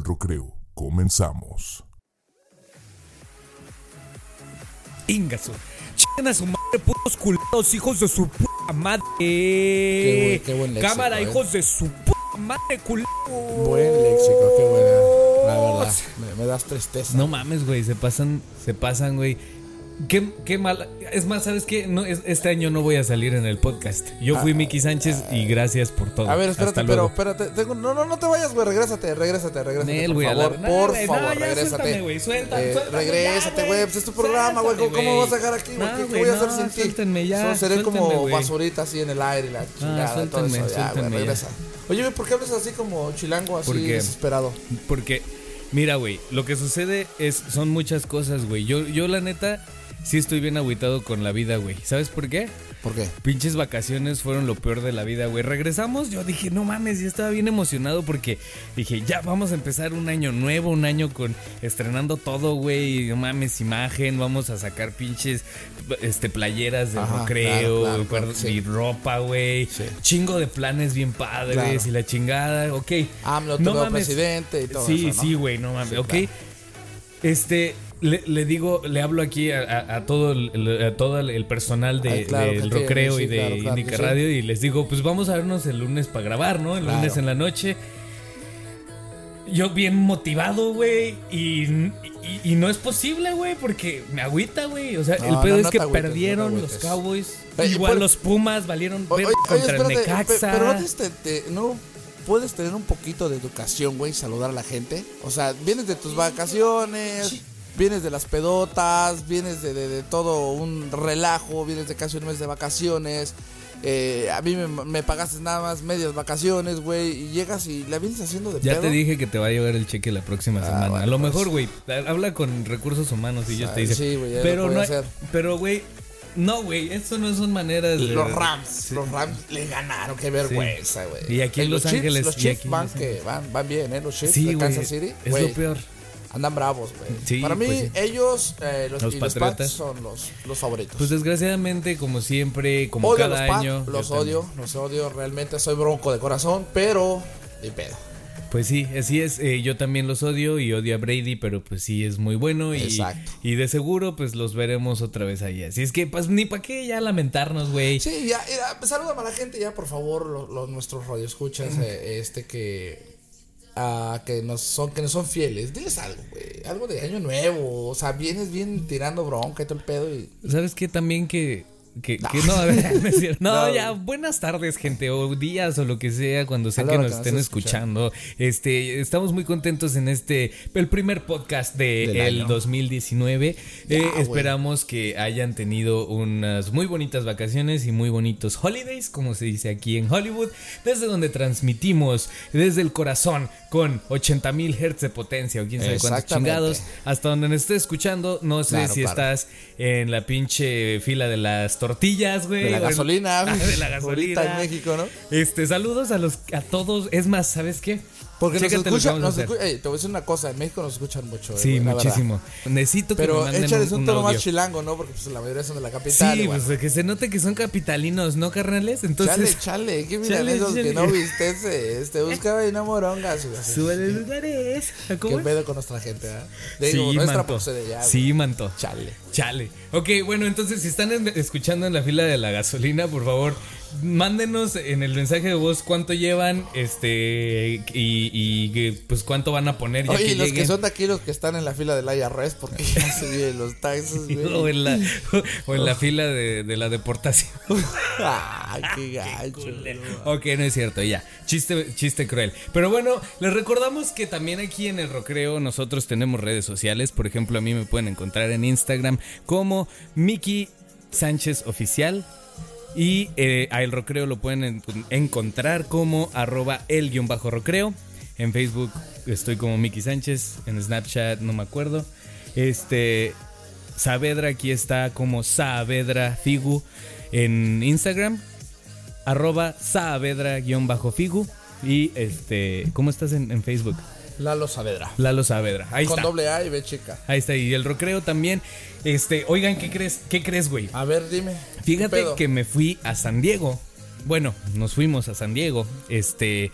del recreo. Comenzamos. Ingaso. Chingan a su madre, putos culeros, hijos de su puta madre. Qué buen- qué buen léxico, Cámara, eh. hijos de su puta madre, culeros. Buen léxico, qué buena. La verdad, me, me das tristeza. No mames, güey, se pasan, se pasan, güey. Qué, qué mal. Es más, ¿sabes qué? No, es- este año no voy a salir en el podcast. Yo fui Miki Sánchez y gracias por todo. Ah, A ver, espérate, pero espérate. tengo- no, no, no te vayas, güey. Regrésate, regrésate, regrésate. Nel, por la- favor, no, por no, favor, ya regrésate. suéltame, güey, suelta- Eh, suéltame regrésate, güey. Pues es tu programa, güey. ¿Cómo, Suéltame, cómo vas a dejar aquí, güey? No, ¿Qué, qué güey, voy a hacer sin ti? suéltenme ya, Solo seré como basurita así en el aire y la chingada. todo suéltenme, eso. Ya, suéltenme regresa. Oye, güey, ¿por qué hablas así como chilango, así desesperado? Porque, mira, güey, lo que sucede es, son muchas cosas, güey. Yo, yo, la neta, sí estoy bien agüitado con la vida, güey. ¿Sabes por qué? ¿Por qué? Pinches vacaciones fueron lo peor de la vida, güey. Regresamos, yo dije, no mames, yo estaba bien emocionado porque dije, ya vamos a empezar un año nuevo, un año con estrenando todo, güey. No mames, imagen, vamos a sacar pinches este playeras de Ajá, recreo, claro, claro, cuerda- claro, sí. y ropa, güey. Sí. Chingo de planes bien padres Claro. y la chingada, ok. AMLO, No mames. presidente y todo Sí, eso, ¿no? sí, güey, no mames, ok. Este, le, le digo, le hablo aquí a, a- a todo, el, a todo el personal de, Ay, claro del sí, y de claro, sí. Radio y les digo, pues vamos a vernos el lunes para grabar, ¿no? El lunes en la noche. Yo bien motivado, güey, y, y- y no es posible, güey, porque me agüita, güey. O sea, No, el pedo no es que agüites, perdieron los. Cowboys. Igual los Pumas valieron oye, oye, contra el espérate, Necaxa. pero tienes te- te- no puedes tener un poquito de educación, güey, saludar a la gente. O sea, vienes de tus vacaciones, vienes de las pedotas, vienes de, de- de todo un relajo, vienes de casi un mes de vacaciones. eh, a mí me, me pagaste nada más medias vacaciones, güey, y llegas y la vienes haciendo de Ya pedo. te dije que te va a llegar el cheque la próxima semana. bueno, a lo pues. mejor, güey, habla con recursos humanos y ellos Ah, te dicen. sí, lo pero no, pero güey, no, güey, eso no son maneras de Los Rams, los Rams le ganaron, qué vergüenza, güey. Y aquí en Los Chiefs- Ángeles, Los Chiefs van, que van, van bien, ¿eh? Los Chiefs Sí, de. Kansas City. Es lo peor. Andan bravos, güey. Sí, Para mí, pues sí. ellos, eh, los, Los y los. Pats son los, los favoritos. Pues desgraciadamente, como siempre, como odio cada los año. los también. odio, los odio. Realmente soy bronco de corazón, pero ni pedo. Pues sí, así es. eh, yo también los odio y odio a Brady, pero pues sí es muy bueno. Y, Exacto. y de seguro, pues los veremos otra vez ahí. Así es que, pues ni para qué ya lamentarnos, güey. Sí, ya, ya, pues, a la gente ya, por favor, los, los- nuestros radioescuchas, eh, este que... ah, que nos son que nos son fieles, diles algo, güey, algo de año nuevo, o sea, vienes bien tirando bronca y todo el pedo y ¿Sabes qué? También que. Que, que no, a ver, cierto. No, No. ya, buenas tardes, gente, o días, o lo que sea, cuando sea que nos que estén escuchando. Este, estamos muy contentos en este, el primer podcast Del del año. 2019. Ya, Eh, esperamos que hayan tenido unas muy bonitas vacaciones y muy bonitos holidays, como se dice aquí en Hollywood, desde donde transmitimos desde el corazón con 80 mil hertz de potencia o quién sabe cuántos chingados, hasta donde nos esté escuchando. No sé Claro, si claro. estás en la pinche fila de las tortillas, güey. de la gasolina, de la ahorita gasolina. en México, ¿no? Este, saludos a los a todos. Es más, ¿sabes qué? Porque nos Chécate que escuchan, nos hacer. escuchan, ey, te voy a decir una cosa, en México nos escuchan mucho, eh, Sí, muchísimo. Necesito que me Pero manden échales un, un, tono audio. más chilango, ¿no? Porque pues la mayoría son de la capital. Sí, bueno. pues que se note que son capitalinos, ¿no, carnales? Entonces, chale, chale, qué Chale, milanesos que no viste ese, este, buscaba y no morongas. súbele lugares. ¿Cómo ¿Qué pedo con nuestra gente, ¿verdad? Digo, Sí, nuestra manto. ya. Sí, manto. Chale. Chale. Ok, bueno, entonces si están escuchando en la fila de la gasolina, por favor, mándenos en el mensaje de voz cuánto llevan, este, y, pues cuánto van a poner ya Oye, que y los lleguen. que son de aquí, los que están en la fila del IRS, porque ya se vienen los taxes, o en la, o en la fila de, de la deportación. Ay, qué gacho. ok, no es cierto, ya. Chiste, chiste cruel. Pero bueno, les recordamos que también aquí en el Rocreo nosotros tenemos redes sociales. Por ejemplo, a mí me pueden encontrar en Instagram como Miki Sánchez Oficial. Y eh, a El Rocreo lo pueden en- encontrar como arroba el guion bajo Rocreo. En Facebook estoy como Miki Sánchez. En Snapchat no me acuerdo. Este. Saavedra aquí está como Saavedra Figu en Instagram. Arroba Saavedra-Figu. Y este. ¿Cómo estás en Facebook? Lalo Saavedra. Lalo Saavedra. Ahí Con está. doble A y B chica. Ahí está. Y el Rocreo también. Este. Oigan, ¿qué crees? ¿Qué crees, güey? A ver, dime. ¿qué Fíjate que me fui a San Diego. Bueno, nos fuimos a San Diego. Este.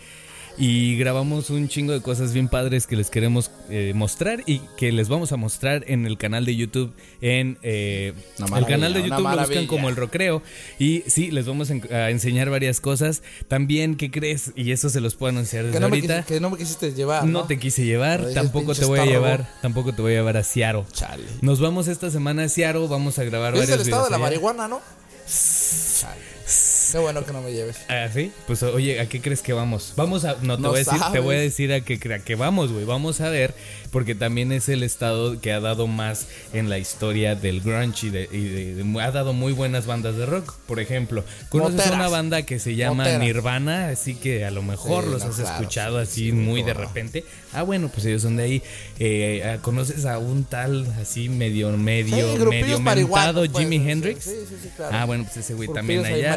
Y grabamos un chingo de cosas bien padres que les queremos eh, mostrar y que les vamos a mostrar en el canal de YouTube. En eh, el canal de YouTube lo buscan como el Recreo y sí, les vamos a en- a enseñar varias cosas. También, ¿qué crees? Y eso se los puedo anunciar desde Que no, ahorita. que no me quisiste llevar. No No, te quise llevar, tampoco te voy a llevar, tampoco te voy a llevar a Seattle. Chale. Nos vamos esta semana a Seattle, vamos a grabar Es varios el estado de la allá. marihuana, ¿no? Chale. Qué bueno que no me lleves. Ah, sí. Pues oye, ¿a qué crees que vamos? Vamos a. No te No voy a decir, te voy a decir a qué, a qué vamos, güey. Vamos a ver, porque también es el estado que ha dado más en la historia del grunge y, de, y de- de- ha dado muy buenas bandas de rock. Por ejemplo, ¿conoces Moteras. una banda que se llama Moteras. Nirvana? Así que a lo mejor Sí, los no, has claro, escuchado sí, así sí, muy de repente. Ah, bueno, pues ellos son de ahí. Eh, ah, ¿Conoces a un tal así medio, medio, medio mentado pues, Jimi sí, Hendrix? sí, sí, sí, claro. Ah, bueno, pues ese güey también allá.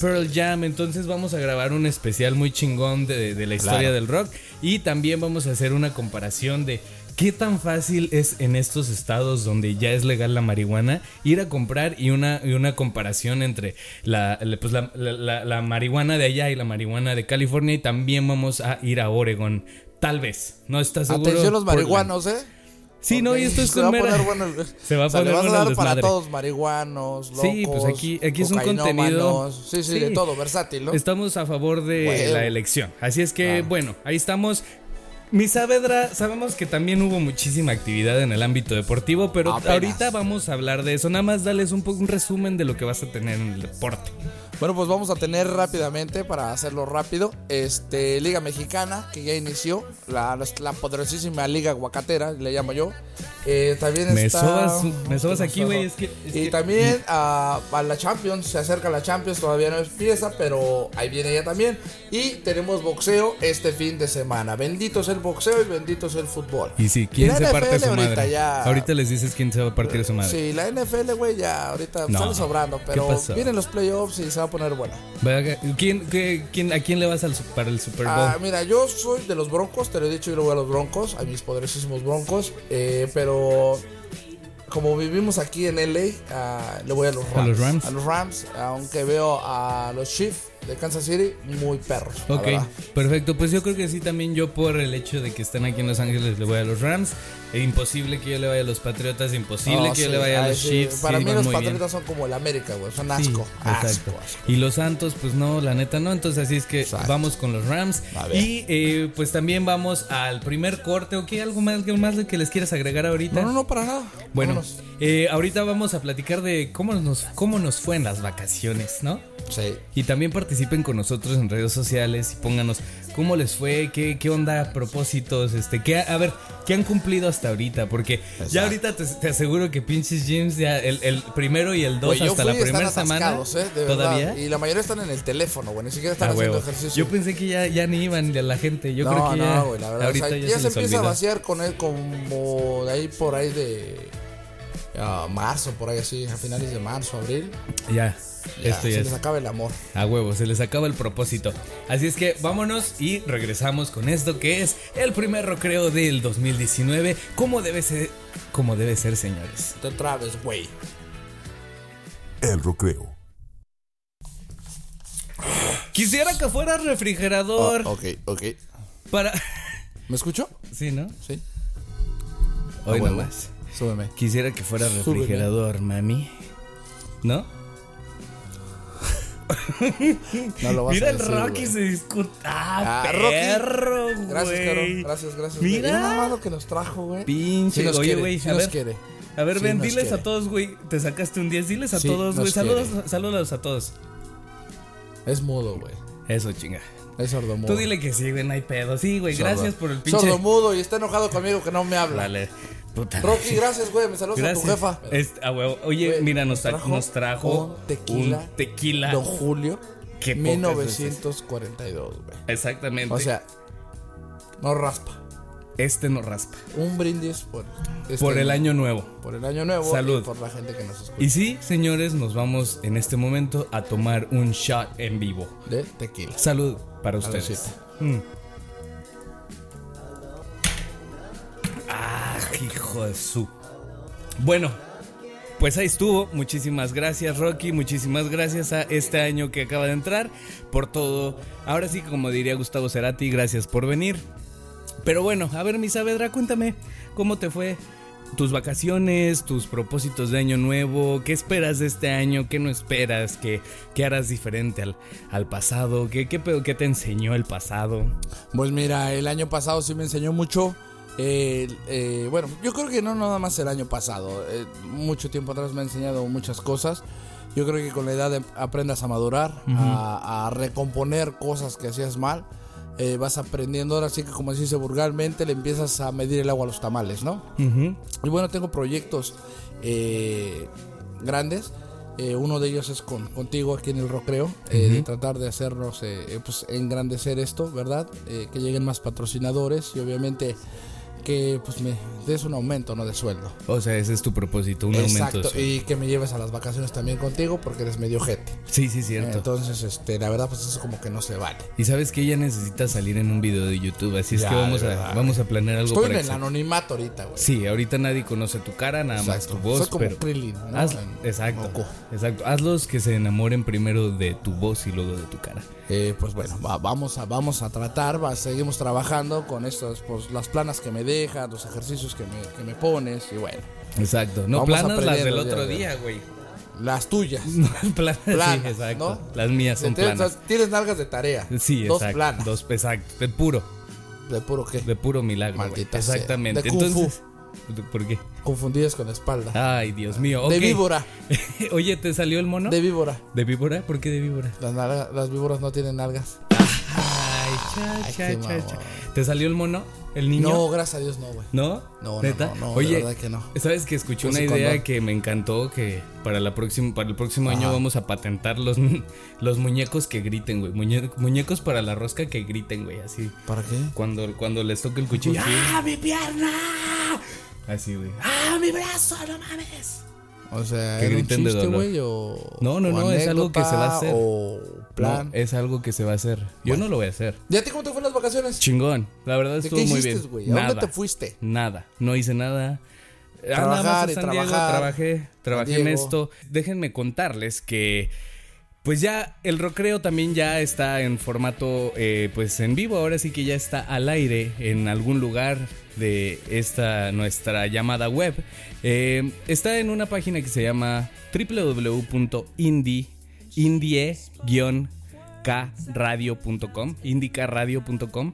Pearl Jam, entonces vamos a grabar un especial muy chingón de, de la historia Claro. del rock y también vamos a hacer una comparación de qué tan fácil es en estos estados donde ya es legal la marihuana ir a comprar y una, y una comparación entre la, la- pues la, la- la- la marihuana de allá y la marihuana de California y también vamos a ir a Oregon. Tal vez, ¿no estás seguro? Atención los Portland. marihuanos, ¿eh? Sí, no, y esto es Se con va a poner Se va a o sea, poner vas a bueno el dar para todos marihuanos, locos, Sí, pues aquí- aquí es un contenido- cocainómanos. Sí, sí, de todo, versátil, ¿no? Estamos a favor de Bueno. la elección. Así es que, Ah. bueno, ahí estamos. Mi Saavedra, sabemos que también hubo muchísima actividad en el ámbito deportivo, pero Apenas. ahorita vamos a hablar de eso. Nada más darles un poco un resumen de lo que vas a tener en el deporte. Bueno, pues vamos a tener rápidamente, para hacerlo rápido, este Liga Mexicana, que ya inició, la, la poderosísima Liga Aguacatera, le llamo yo. Eh, también Me está... sobas, me sobas ¿Qué aquí, güey. Es que, es y que- también a, a la Champions, se acerca la Champions, todavía no empieza, pero ahí viene ella también. Y tenemos boxeo este fin de semana. Bendito es el boxeo y bendito es el fútbol. Y sí, ¿quién se parte NFL su ahorita madre? ya- Ahorita les dices quién se va a partir su madre. Sí, la NFL, güey, ya ahorita No. sale sobrando, ¿Qué pero vienen los playoffs y se va a poner buena. ¿Quién, qué- quién- ¿A quién le vas al, para el Super Bowl? Ah, mira, yo soy de los Broncos, te lo he dicho, yo le voy a los Broncos, a mis poderosísimos Broncos, eh, pero como vivimos aquí en LA, ah, le voy a los ¿A Rams. los Rams? A los Rams, aunque veo a los Chiefs de Kansas City muy perros. Ok, perfecto. Pues yo creo que sí, también yo por el hecho de que están aquí en Los Ángeles le voy a los Rams. E imposible que yo le vaya a los Patriotas, imposible que yo le vaya a los sí, Chiefs. Para sí, mí los bien. Patriotas son como el América, güey, son asco. exacto. asco, asco. Y los Santos, pues no, la neta no. Entonces así es que Exacto. vamos con los Rams. Y eh, pues también vamos al primer corte. ¿O qué? ¿Algo más, algo más que les quieras agregar ahorita? No, no, no, para nada. Bueno, eh, ahorita vamos a platicar de cómo nos, cómo nos fue en las vacaciones, ¿no? Sí. Y también participen con nosotros en redes sociales y pónganos cómo les fue, qué, qué onda, propósitos, este, qué, a ver, qué han cumplido hasta ahorita, porque ya ahorita te, te aseguro que pinches gyms ya el, el primero y el dos hasta la primera semana. ¿eh? De ¿Todavía? Y la mayoría están en el teléfono, güey, ni siquiera están Ah, haciendo huevo. ejercicio. Yo pensé que ya, ya ni iban de la gente. Yo no, creo que ya. no, güey, la verdad. ahorita o sea, ya, ya, se, empieza a vaciar con él como de ahí por ahí de ah, marzo, por ahí así, a finales de marzo, abril. Ya. Ya, Esto se ya les es. acaba el amor. A huevo, se les acaba el propósito. Así es que vámonos y regresamos con esto que es el primer recreo del 2019. Como debe ser, como debe ser, señores. Te traves, güey. El recreo. Quisiera que fuera refrigerador Oh, ok, ok. para. ¿Me escucho? Sí, ¿no? Sí. Hoy Ah, nomás. Súbeme. Quisiera que fuera Súbeme. refrigerador, mami. ¿No? No lo vas Mira a el decir, Rocky güey. se discuta. ¡Ah, Ah, Rocky. perro, Gracias, güey! Caro. Gracias, gracias. Mira. Mira nada más lo que nos trajo, güey. Pinche, Sí nos oye, güey, sí a nos ver. quiere. A ver, Sí ven, diles quiere. a todos, güey. Te sacaste un 10. Diles a todos, güey. Saludos, saludos a todos. Es mudo, güey. Eso, chinga. Es sordomudo. Tú dile que sí, güey, no hay pedo. Sí, güey, Sordo. gracias por el pinche. Sordomudo y está enojado conmigo que no me habla. Dale, puta. Rocky, gracias, güey. Me saludas Gracias. a tu jefa. Este, a huevo. Oye, Güey, mira, nos, tra- trajo nos trajo un tequila. un tequila. Don Julio. Qué pocas 1942, güey. Exactamente. O sea, no raspa. Este no raspa. Un brindis por, este Por el año nuevo. Por el año nuevo. Salud. Y por la gente que nos escucha. Y sí, señores, nos vamos en este momento a tomar un shot en vivo. De tequila. Salud para ustedes. Mm. Ah, hijo de su. Bueno, Pues ahí estuvo. Muchísimas gracias, Rocky. Muchísimas gracias a este año que acaba de entrar por todo. Ahora sí, como diría Gustavo Cerati, gracias por venir. Pero bueno, a ver, mi Saavedra, cuéntame cómo te fue tus vacaciones, tus propósitos de año nuevo, qué esperas de este año, qué no esperas, qué, qué harás diferente al, al pasado, ¿Qué, qué, qué te enseñó el pasado. Pues mira, el año pasado sí me enseñó mucho. Eh, eh, bueno, yo creo que no nada más el año pasado. eh, mucho tiempo atrás me ha enseñado muchas cosas. Yo creo que con la edad em- aprendas a madurar, a, a recomponer cosas que hacías mal. Eh, vas aprendiendo, ahora sí que como se dice vulgarmente, le empiezas a medir el agua a los tamales, ¿no? Ujú. Y bueno, tengo proyectos eh, grandes. Eh, uno de ellos es con, contigo aquí en el Rocreo, eh, de tratar de hacernos eh, pues, engrandecer esto, ¿verdad? Eh, que lleguen más patrocinadores y obviamente que pues me des un aumento, no de sueldo. O sea, ese es tu propósito, un Exacto, aumento. y que me lleves a las vacaciones también contigo porque eres medio gente. Sí, sí, cierto. Entonces, este, la verdad, pues eso como que no se vale. y sabes que ella necesita salir en un video de YouTube, así es Ya, que vamos a, vamos a planear algo Estoy para en el anonimato ahorita, güey. Sí, ahorita nadie conoce tu cara, nada más Exacto. tu voz, Soy como pero Krillin, ¿no? haz- exacto, exacto. Hazlos que se enamoren primero de tu voz y luego de tu cara. Eh, pues bueno, va- vamos, a, vamos a tratar, va- seguimos trabajando con estas, pues las planas que me dejas, los ejercicios que me, que me pones y bueno, Exacto. No planas las del otro día, güey. las tuyas. No, planas, Planas, sí, exacto. ¿no? Las mías son Tienes- planas. Tienes nalgas de tarea. Sí, Dos exacto. planas. Dos, exacto. De puro, De puro qué. de puro milagro. güey. Maldita sea. Exactamente. De. Entonces, ¿por qué? Confundidas con la espalda. Ay, Dios mío. De víbora. Oye, ¿te salió el mono? De víbora. ¿De víbora? ¿Por qué de víbora? Las, nalga- las víboras no tienen nalgas. Ay, cha, cha, cha, cha. ¿Te salió el mono? ¿El niño? No, gracias a Dios no, güey. ¿No? No, no, ¿Neta? no, no, Oye, verdad que no. ¿sabes que escuché una idea que me encantó? Que para, la próxima, para el próximo año vamos a patentar los, los muñecos que griten, güey. Muñe- muñecos para la rosca que griten, güey. Así. ¿Para qué? Cuando, cuando les toque el cuchillo. ¡Ah, mi pierna! Así, güey. ¡Ah, mi brazo! ¡No mames! O sea, Que ¿era un griten de dolor. güey? O, No, no, o no, es algo que se va a hacer. O plan. No, es algo que se va a hacer. Yo no lo voy a hacer. ¿Y a ti cómo te fueron las vacaciones? Chingón. La verdad ¿De estuvo qué muy hiciste, bien. ¿A dónde Nada. te fuiste? Nada, no hice nada. Ah, Trabajar nada más y a San Diego, trabajar. trabajé, trabajé en esto. Déjenme contarles que pues ya el recreo también ya está en formato eh, pues en vivo, ahora sí que ya está al aire en algún lugar de esta nuestra llamada web. Eh, está en una página que se llama www.indie indie-kradio.com, indicaradio.com.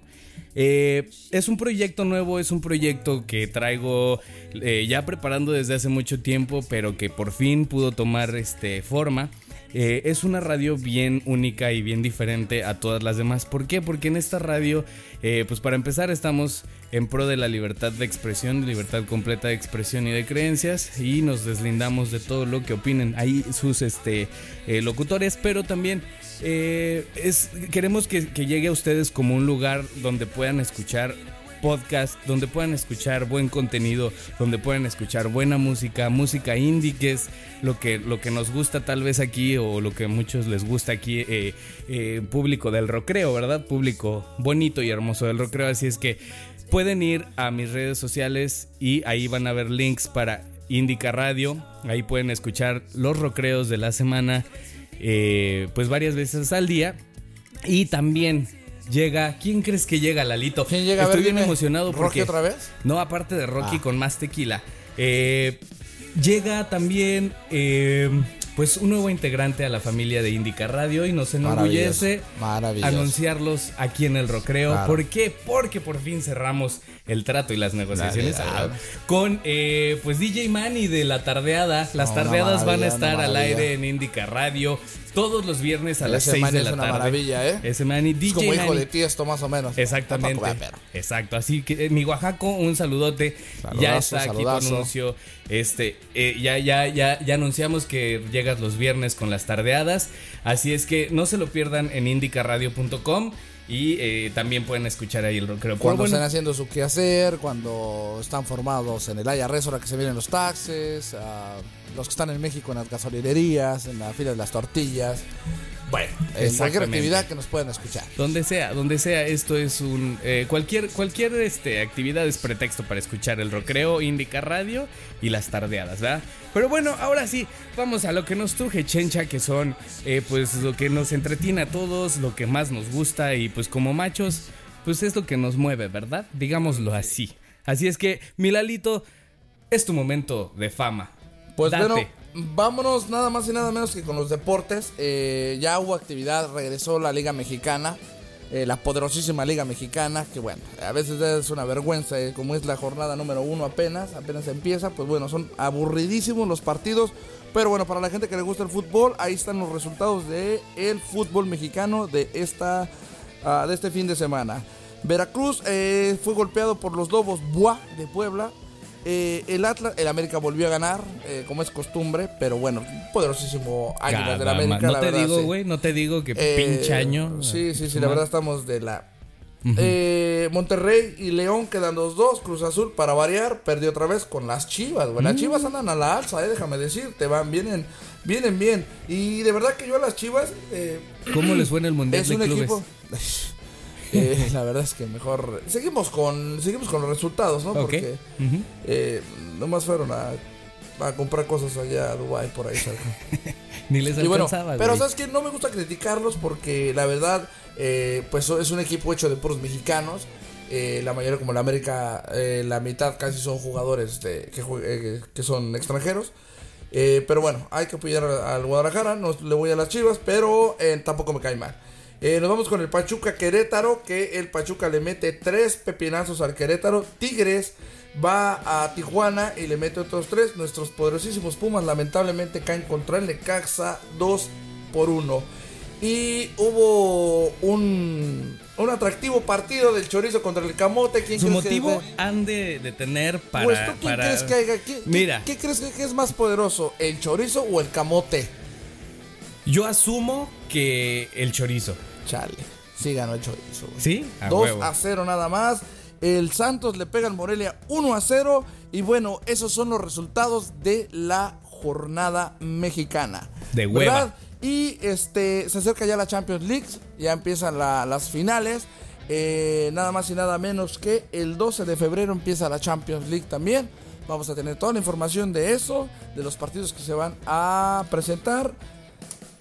Eh, es un proyecto nuevo, es un proyecto que traigo eh, ya preparando desde hace mucho tiempo, pero que por fin pudo tomar este, forma. Eh, es una radio bien única y bien diferente a todas las demás. ¿Por qué? Porque en esta radio, eh, pues para empezar, estamos en pro de la libertad de expresión, libertad completa de expresión y de creencias, y nos deslindamos de todo lo que opinen ahí sus este, eh, locutores, pero también es, queremos que, que llegue a ustedes como un lugar donde puedan escuchar podcast, donde puedan escuchar buen contenido, donde puedan escuchar buena música, música indie, que es lo que, lo que nos gusta tal vez aquí o lo que a muchos les gusta aquí, eh, eh, público del rocreo, ¿verdad? Público bonito y hermoso del rocreo, así es que pueden ir a mis redes sociales y ahí van a ver links para Indica Radio, ahí pueden escuchar los rocreos de la semana, eh, pues varias veces al día. Y también... Llega, ¿quién crees que llega, Lalito? ¿Quién llega? A Estoy ver, bien emocionado ¿Rocky porque otra vez? no, aparte de Rocky Ah. con más tequila. Eh, llega también eh, pues un nuevo integrante a la familia de Indica Radio y nos enorgullece Maravilloso, maravilloso. anunciarlos aquí en el Rocreo. Claro. ¿Por qué? Porque por fin cerramos el trato y las negociaciones con eh, pues DJ Manny de la tardeada. Las No, tardeadas van a estar al aire en Indica Radio todos los viernes a las Ese 6 Manny de es la una tarde. maravilla, ¿eh? Ese Manny, Es DJ como hijo Manny. de tiesto más o menos. Exactamente. Exacto. Así que eh, mi Oaxaco, un saludote. ya Saludazo, está aquí saludazo. tu anuncio. Este, eh, ya, ya, ya, ya anunciamos que llegas los viernes con las tardeadas. Así es que no se lo pierdan en indicaradio.com y eh, también pueden escuchar ahí el rockero. Cuando bueno, están haciendo su quehacer, cuando están formados en el IRS, ahora que se vienen los taxes, ah, los que están en México en las gasolinerías, en la fila de las tortillas. Bueno, actividad que nos puedan escuchar. Donde sea, donde sea, esto es un. eh, cualquier cualquier este, actividad es pretexto para escuchar el recreo, Indica Radio y las tardeadas, ¿verdad? Pero bueno, ahora sí, vamos a lo que nos truje, Chencha, que son eh, pues lo que nos entretiene a todos, lo que más nos gusta y pues como machos, pues es lo que nos mueve, ¿verdad? Digámoslo así. Así es que, Milalito, es tu momento de fama. Pues Date. bueno, vámonos nada más y nada menos que con los deportes. Eh, ya hubo actividad, regresó la Liga Mexicana, eh, la poderosísima Liga Mexicana, que bueno, a veces es una vergüenza, eh, como es la jornada número uno apenas, apenas empieza, pues bueno, son aburridísimos los partidos. Pero bueno, para la gente que le gusta el fútbol, ahí están los resultados de el fútbol mexicano de esta ah, de este fin de semana. Veracruz fue golpeado por los Lobos Buá de Puebla. Eh, el Atlas, el América volvió a ganar, eh, como es costumbre, pero bueno, poderosísimo Águilas del América. No la te verdad, digo, sí. güey, no te digo que Eh, pinche año. Sí, sí, sí, la verdad estamos de la. Eh, Monterrey y León quedan 2-2. Cruz Azul, para variar, perdió otra vez con las chivas, güey. Mm. Las chivas andan a la alza, eh, déjame decirte, van, vienen, vienen bien. Y de verdad que yo a las chivas. eh, ¿Cómo les fue en el Mundial es de un Clubes? equipo. Eh, la verdad es que mejor. Seguimos con seguimos con los resultados, ¿no? Porque Ujú. eh, nomás fueron a, a comprar cosas allá a Dubai por ahí cerca. Ni les Y bueno, pero sabes que no me gusta criticarlos porque la verdad, eh, pues es un equipo hecho de puros mexicanos. Eh, la mayoría, como la América, eh, la mitad casi son jugadores de- que, eh, que son extranjeros. Eh, pero bueno, hay que apoyar al al Guadalajara. No le voy a las chivas, pero eh, tampoco me cae mal. Eh, nos vamos con el Pachuca Querétaro, que el Pachuca le mete tres pepinazos al Querétaro. Tigres va a Tijuana y le mete otros tres. Nuestros poderosísimos Pumas lamentablemente caen contra el Necaxa 2 por 1. Y hubo un, un atractivo partido del Chorizo contra el Camote. ¿Quién Su crees que motivo de- han de, de tener para. Pues tú, ¿quién para- crees que haya? ¿Qué, qué- Mira. ¿Qué, crees que, que es más poderoso? ¿El chorizo o el camote? Yo asumo que el chorizo. Chale. Sí ganó el chorizo. güey. ¿Sí? A 2 huevo. a 0 nada más. El Santos le pega al Morelia 1 a 0. Y bueno, esos son los resultados de la jornada mexicana. De hueva. ¿Verdad? Y este se acerca ya la Champions League. Ya empiezan la- las finales. Eh, nada más y nada menos que el 12 de febrero empieza la Champions League también. Vamos a tener toda la información de eso, de los partidos que se van a presentar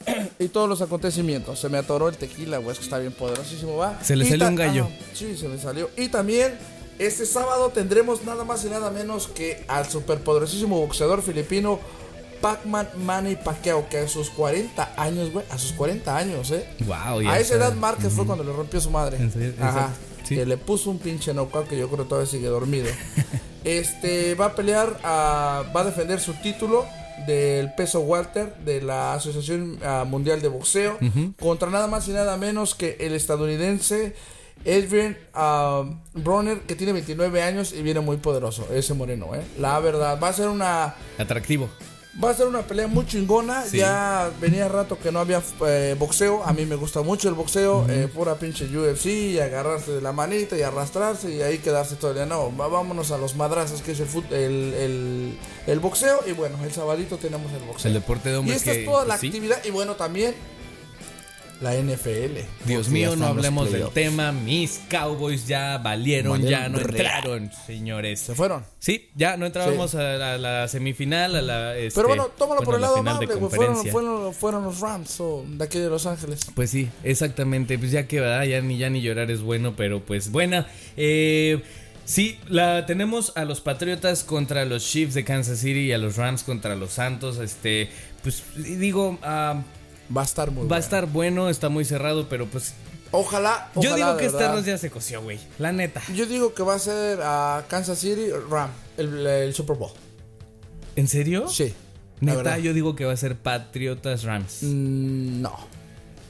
y todos los acontecimientos. Se me atoró el tequila, güey, es que está bien poderosísimo, va. Se le salió un gallo. Sí, se me salió. Y también este sábado tendremos nada más y nada menos que al superpoderosísimo boxeador filipino Pac-Man Manny Pacquiao, que a sus 40 años, güey, a sus 40 años, eh. Wow, ya A esa edad Márquez fue cuando le rompió su madre. Ajá. sí. Que le puso un pinche knockout que yo creo que todavía sigue dormido. este va a pelear, ah, va a defender su título del peso Walter de la Asociación ah, Mundial de Boxeo contra nada más y nada menos que el estadounidense Adrian ah, Bronner que tiene 29 años y viene muy poderoso ese moreno, eh. La verdad va a ser una Atractivo. Va a ser una pelea muy chingona. Sí. Ya venía rato que no había eh, boxeo. A mí me gusta mucho el boxeo. eh, pura pinche UFC. Y agarrarse de la manita y arrastrarse y ahí quedarse todo el día. No, vámonos a los madrazos que es el, fut- el, el, el boxeo. Y bueno, el sabadito tenemos el boxeo. El deporte de y hombres esta que, es toda la pues, sí. actividad. Y bueno, también la NFL. Dios mío, no hablemos del tema. Mis Cowboys ya valieron, Valieron ya no entraron, señores. Se fueron. Sí, ya no entrábamos a, la, a la semifinal, a la. este, Pero bueno, tómalo por el la lado de amable. Fueron, conferencia. fueron, fueron los Rams o de aquí de Los Ángeles. Pues sí, exactamente. Pues ya que ¿verdad? ya ni ya ni llorar es bueno, pero pues buena. Eh, sí, la tenemos a los Patriotas contra los Chiefs de Kansas City y a los Rams contra los Santos. Este, pues digo, ah, Va a estar muy va a estar bueno, está muy cerrado, pero pues Ojalá, yo digo que este verdad. arroz ya se coció, güey. La neta. Yo digo que va a ser a Kansas City Ram, el, el Super Bowl. ¿En serio? Sí. Neta, yo digo que va a ser Patriotas Rams. Mm, no,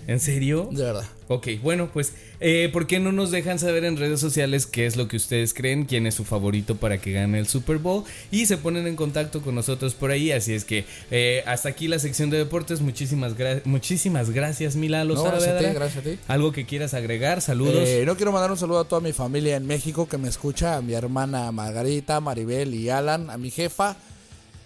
¿En serio? de verdad. Ok, bueno, pues, eh, ¿por qué no nos dejan saber en redes sociales qué es lo que ustedes creen, quién es su favorito para que gane el Super Bowl? Y se ponen en contacto con nosotros por ahí. Así es que eh, hasta aquí la sección de deportes. Muchísimas, gra- muchísimas gracias, Milalo. No, gracias a ti, gracias a ti. Algo que quieras agregar, saludos. Eh, no quiero mandar un saludo a toda mi familia en México que me escucha, a mi hermana Margarita, Maribel y Alan, a mi jefa,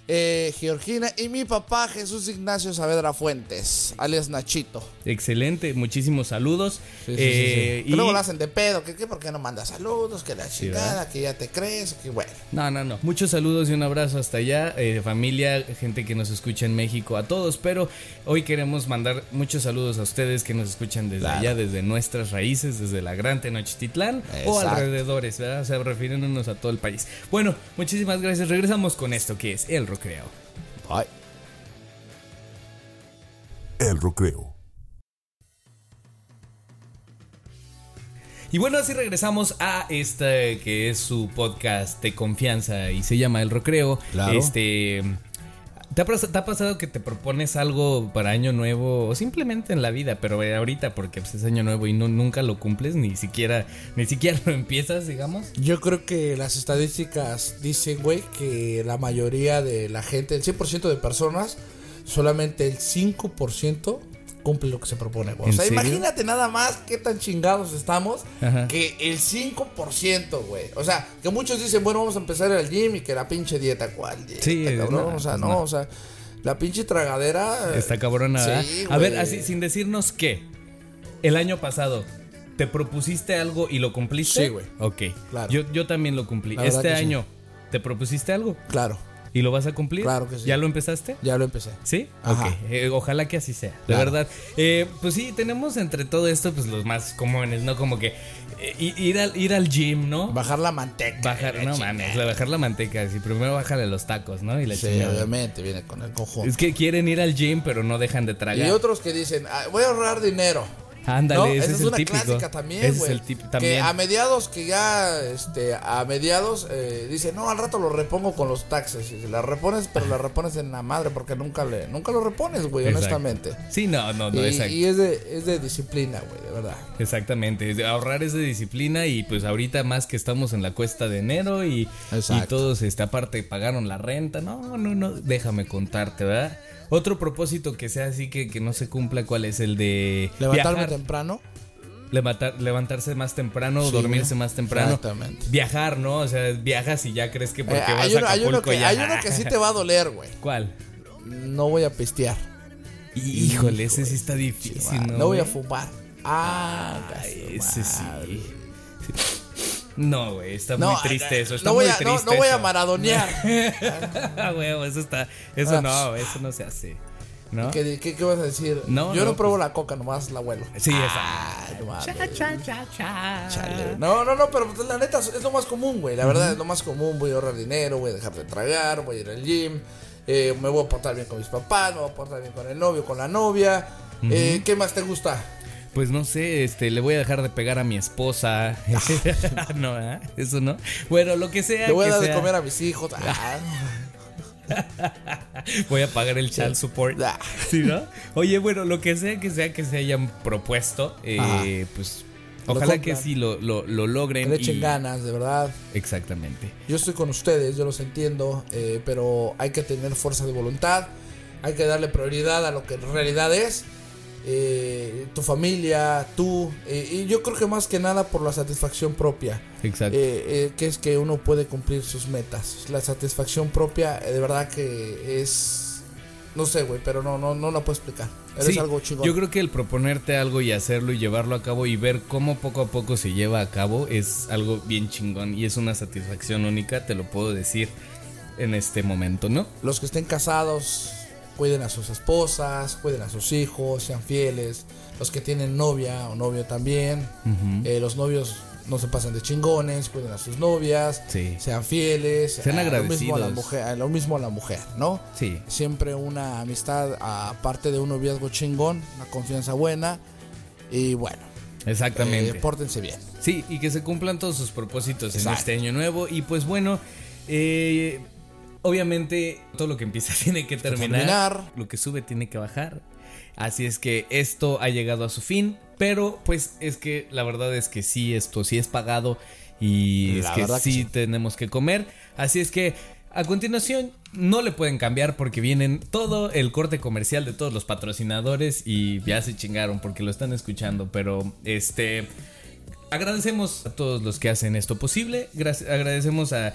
eh, Georgina y mi papá Jesús Ignacio Saavedra Fuentes, alias Nachito. Excelente, muchísimos saludos. Sí, sí, sí, Eh, sí. y- Que luego la hacen de pedo, que, que por qué no manda saludos, que la chingada, que ya te crees, que bueno. No, no, no. Muchos saludos y un abrazo hasta allá, eh, familia, gente que nos escucha en México, a todos. Pero hoy queremos mandar muchos saludos a ustedes que nos escuchan desde Claro. allá, desde nuestras raíces, desde la Gran Tenochtitlán o Exacto. alrededores, ¿verdad? O sea, refiriéndonos a todo el país. Bueno, muchísimas gracias. Regresamos con esto que es el Rocreo. Ay. El Recreo. Y bueno, así regresamos a este que es su podcast de confianza y se llama El Recreo. Claro. Este. ¿Te ha, pasado que te propones algo para año nuevo o simplemente en la vida, pero eh, ahorita porque pues, es año nuevo y nunca lo cumples, ni siquiera, ni siquiera lo empiezas, digamos? Yo creo que las estadísticas dicen, güey, que la mayoría de la gente, el 100% de personas, solamente el 5% cumple lo que se propone, güey. O ¿En sea, imagínate nada más qué tan chingados estamos Ajá. que el 5%, güey. O sea, que muchos dicen, bueno, vamos a empezar el gym y que la pinche dieta, ¿cuál dieta, Sí, cabrón? no, o sea, pues no, no. o sea, la pinche tragadera... eh, Está cabrona, ¿verdad? Sí, A ver, así, sin decirnos qué. El año pasado, ¿te propusiste algo y lo cumpliste? Sí, güey. Ok. Claro. Yo, yo también lo cumplí. Este sí. año, ¿te propusiste algo? Claro, ¿Y lo vas a cumplir? Claro que sí. ¿Ya lo empezaste? ya lo empecé. ¿Sí? Ajá. Ok. Eh, ojalá que así sea. De Claro. verdad. Eh, pues sí, tenemos entre todo esto, pues los más comunes, ¿no? Como que eh, ir, al, ir al gym, ¿no? Bajar la manteca. Bajar, la no mames, bajar la manteca. Si primero bájale los tacos, ¿no? Y la Sí, chingada. obviamente, viene con el conjunto. Es que quieren ir al gym, pero no dejan de tragar. Y otros que dicen, "Ah, voy a ahorrar dinero. Ándale, ¿No? ese es, el una típico. clásica también, Ese güey. es el típico Que también. a mediados que ya, este, a mediados eh, dice, no, al rato lo repongo con los taxes. Y la repones, pero la repones en la madre porque nunca le, nunca lo repones, güey, honestamente. Sí, no, no, no, y, exacto. y es de, es de disciplina, güey, de verdad. Exactamente, es de ahorrar es de disciplina y pues ahorita más que estamos en la cuesta de enero y todos este, aparte pagaron la renta, no, no, no, déjame contarte, ¿verdad? Otro propósito que sea así que, que no se cumpla, ¿cuál es? El de Levantarme viajar, temprano. levantar- levantarse más temprano, Sí, dormirse más temprano. exactamente. Viajar, ¿no? O sea, viajas y ya crees que porque Eh, vas hay, a uno, hay uno Acapulco que, ya. hay uno que sí te va a doler, güey. ¿Cuál? No voy a pistear. Híjole, ese sí está difícil, no, ¿no? voy a fumar. Ah, Ay, ese sí. No, güey, está No, muy triste eso. Está no voy muy a, triste no voy a maradonear. Ah, huevo, eso está. Eso Ah. no, eso no se hace. ¿No? ¿Qué, qué, qué vas a decir? No, Yo no, no, pruebo pues- la coca, nomás la abuelo. Sí, Ay, no mames. esa. Chale. No, no, no, pero pues, la neta es lo más común, güey. La verdad es lo más común. Voy a ahorrar dinero, voy a dejar de tragar, voy a ir al gym. eh, me voy a portar bien con mis papás, me voy a portar bien con el novio, con la novia. Eh, ¿Qué más te gusta? Pues no sé, este, le voy a dejar de pegar a mi esposa. no, ¿eh? Eso no. Bueno, lo que sea. Le voy a que dar de comer a mis hijos. Voy a pagar el child support. Ah. ¿Sí, no? Oye, bueno, lo que sea que sea que se hayan propuesto, eh, pues ojalá que sí lo, lo, lo logren. que le echen y- ganas, de verdad. Exactamente. Yo estoy con ustedes, yo los entiendo, eh, pero hay que tener fuerza de voluntad, hay que darle prioridad a lo que en realidad es. Eh, tu familia, tú, eh, y yo creo que más que nada por la satisfacción propia, Exacto. eh, que es que uno puede cumplir sus metas. La satisfacción propia, de verdad que es, no sé, güey, pero no, no, no la puedo explicar. Eres Sí, algo chingón. Yo creo que el proponerte algo y hacerlo y llevarlo a cabo y ver cómo poco a poco se lleva a cabo es algo bien chingón y es una satisfacción única, te lo puedo decir en este momento, ¿no? Los que estén casados, cuiden a sus esposas, cuiden a sus hijos, sean fieles. Los que tienen novia o novio también. Eh, los novios no se pasen de chingones, cuiden a sus novias, Sí. sean fieles. Sean Ah, Lo mismo a la agradecidos. mujer, lo mismo a la mujer, ¿no? Sí. Siempre una amistad, aparte de un noviazgo chingón, una confianza buena. Y bueno, Exactamente. eh, pórtense bien. Sí, y que se cumplan todos sus propósitos en este año nuevo. Y pues bueno, eh, obviamente todo lo que empieza tiene que terminar. terminar. Lo que sube tiene que bajar. Así es que esto ha llegado a su fin. Pero pues es que la verdad es que sí, esto sí es pagado. Y La es que sí, sí. tenemos que comer. Así es que a continuación no le pueden cambiar porque vienen todo el corte comercial de todos los patrocinadores y ya se chingaron porque lo están escuchando. Pero este... Agradecemos a todos los que hacen esto posible. Gracias, agradecemos a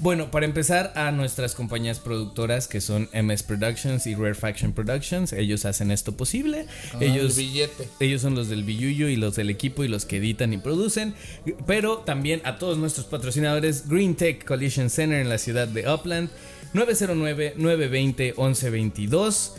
Bueno, para empezar, a nuestras compañías productoras que son MS Productions y Rare Faction Productions, ellos hacen esto posible. Ah, ellos, el billete. ellos son los del billuyo y los del equipo y los que editan y producen. Pero también a todos nuestros patrocinadores, Green Tech Collision Center en la ciudad de Upland, 909-920-1122.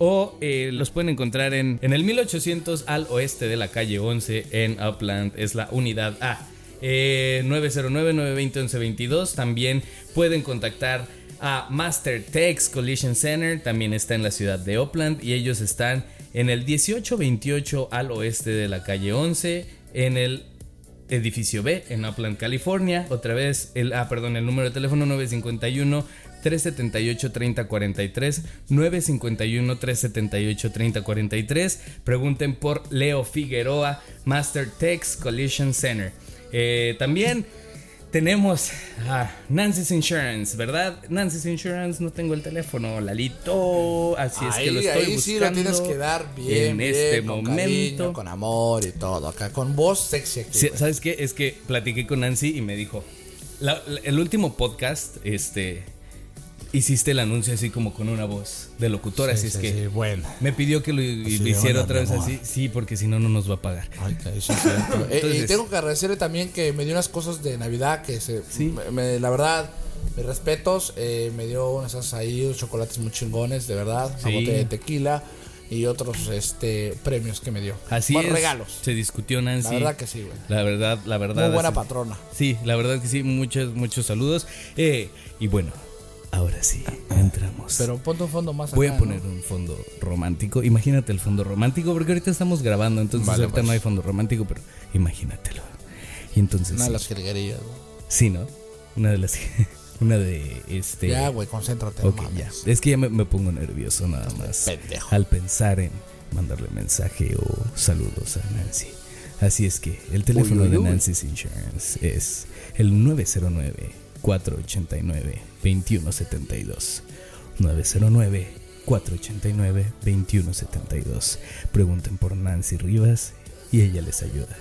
O eh, los pueden encontrar en, en el 1800 al oeste de la calle 11 en Upland. Es la unidad A. Eh, 909-920-1122. También pueden contactar a Master Tex Collision Center. También está en la ciudad de Upland. Y ellos están en el 1828 al oeste de la calle 11. En el edificio B en Upland, California. Otra vez, el, ah, perdón, el número de teléfono 951 378 3043 951 378 3043. Pregunten por Leo Figueroa, Master Tex Collision Center. Eh, también tenemos a Nancy's Insurance, ¿verdad? Nancy's Insurance, no tengo el teléfono, Lalito. Así es que lo estoy ahí buscando. sí lo tienes que dar bien, en bien, este con momento. cariño, con amor y todo. Acá con voz sexy aquí. Sí. ¿Sabes qué? Es que platiqué con Nancy y me dijo, la- la- el último podcast, este, hiciste el anuncio así como con una voz de locutora, así Sí, es que sí, bueno. me pidió que lo, hiciera otra vez así, sí, porque si no, no nos va a pagar. Ay, es cierto. Eh, Entonces- y tengo que agradecerle también que me dio unas cosas de Navidad que se. Sí. me- me- la verdad, mis respetos. eh, me dio unas ahí, unos chocolates muy chingones, de verdad. Sí. Una botella de tequila y otros este premios que me dio. Así Bueno, es. regalos. Se discutió Nancy. La verdad que sí, güey. La verdad, la verdad. Muy buena así- patrona. Sí, la verdad que sí, muchos, muchos saludos. Eh, y bueno, ahora sí, entramos. Pero ponte un fondo más Voy acá, a poner ¿no? un fondo romántico. Imagínate el fondo romántico, porque ahorita estamos grabando, entonces Vale, ahorita pues. no hay fondo romántico, pero imagínatelo. Y entonces. Una de las jilguerías, güey. Sí, ¿no? Una de las. Una de este. Ya, güey, concéntrate. no Ok, ya. Es que ya me, me pongo nervioso nada más. Pendejo. Al pensar en mandarle mensaje o saludos a Nancy. Así es que el teléfono Uy, uy, de. Nancy's Insurance es el 909-489-2172. 909-489-2172. Pregunten por Nancy Rivas y ella les ayuda.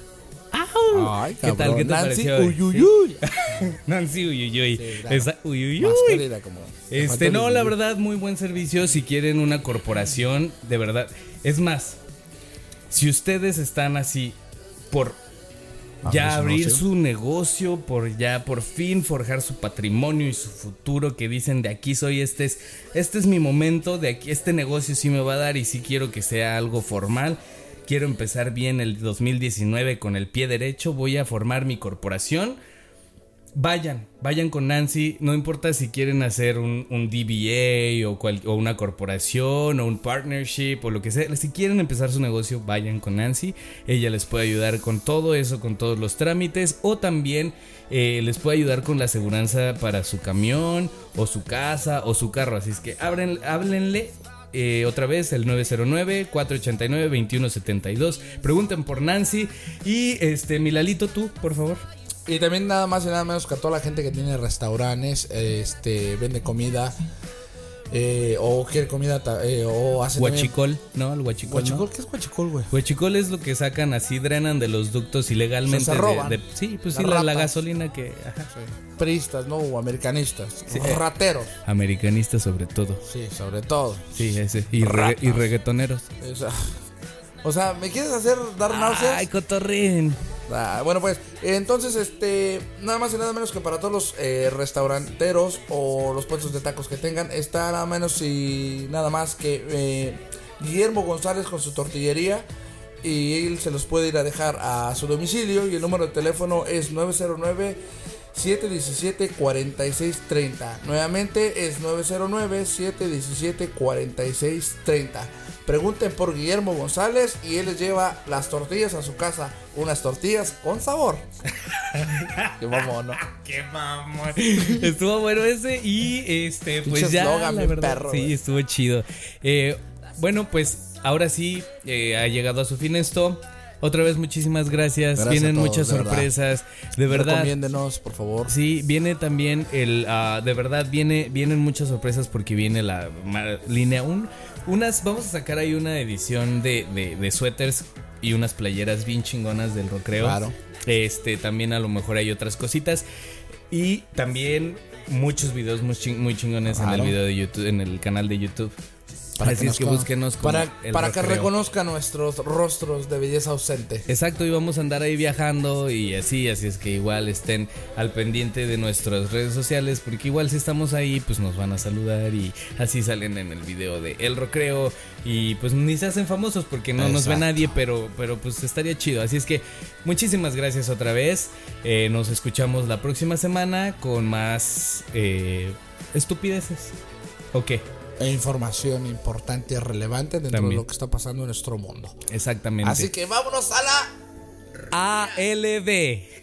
Ay, ¿Qué tal? cabrón. ¿Qué te Nancy, pareció? uy, uy, uy. Nancy Uyuyuy. Sí, claro. Esa- uy, uy, uy. Mascarilla como. Este, no, la verdad, muy buen servicio. Si quieren una corporación, de verdad. Es más, si ustedes están así por ya Abrir su negocio, por ya por fin forjar su patrimonio y su futuro, que dicen de aquí soy, este es, este es mi momento, de aquí, este negocio sí me va a dar y sí quiero que sea algo formal. Quiero empezar bien el 2019 con el pie derecho, voy a formar mi corporación. Vayan, vayan con Nancy, no importa si quieren hacer un, DBA o, cual- o una corporación o un partnership o lo que sea, si quieren empezar su negocio, vayan con Nancy, ella les puede ayudar con todo eso, con todos los trámites o también eh, les puede ayudar con la aseguranza para su camión o su casa o su carro, así es que abren, háblenle. eh, otra vez el 909-489-2172. Pregunten por Nancy. Y este, Milalito, tú, por favor. Y también nada más y nada menos que a toda la gente que tiene restaurantes, este, vende comida, eh, o quiere comida, eh, o hace también- Huachicol, ¿no? El huachicol. ¿no? Huachicol, ¿qué es huachicol, güey? Huachicol es lo que sacan así, drenan de los ductos ilegalmente. Se de- roban. de- sí, pues Las sí, la, gasolina que. ajá. Pristas, ¿no? O americanistas. Sí. Rateros. Americanistas sobre todo. Sí, sobre todo. Sí, ese. Y, y reggaetoneros. O sea, o sea, ¿me quieres hacer dar náuseas? Ay, cotorrín. Ah, bueno, pues, entonces, este, nada más y nada menos que para todos los eh, restauranteros o los puestos de tacos que tengan, está nada menos y nada más que eh, Guillermo González con su tortillería y él se los puede ir a dejar a su domicilio y el número de teléfono es 909 717 4630. Nuevamente es 909 717 4630. Pregunten por Guillermo González y él les lleva las tortillas a su casa. Unas tortillas con sabor. Qué mamón, ¿no? Qué mamón. Estuvo bueno ese y este, pues ya, eslogan, la verdad, perro, sí, estuvo chido. Eh, bueno, pues ahora sí eh, ha llegado a su fin esto. Otra vez muchísimas gracias. Gracias Vienen todos, muchas de verdad. sorpresas. De verdad. Recomiéndenos, por favor. Sí, viene también el, ah, de verdad, viene, vienen muchas sorpresas porque viene la ma- línea 1. Unas, vamos a sacar ahí una edición de, de, de suéteres y unas playeras bien chingonas del recreo. Claro. Este, también a lo mejor hay otras cositas. Y también muchos videos muy, ching- muy chingones en el video de YouTube, en el canal de YouTube. Para Así es nos que búsquenos como para, para que reconozca nuestros rostros de belleza ausente. Exacto, y vamos a andar ahí viajando y así, así es que igual estén al pendiente de nuestras redes sociales, porque igual si estamos ahí, pues nos van a saludar y así salen en el video de El Recreo y pues ni se hacen famosos porque no nos ve nadie, pero, pero pues estaría chido. Así es que muchísimas gracias otra vez, Eh, nos escuchamos la próxima semana con más eh, estupideces. Ok, E información importante y relevante dentro También. de lo que está pasando en nuestro mundo. exactamente. Así que vámonos a la... ALB.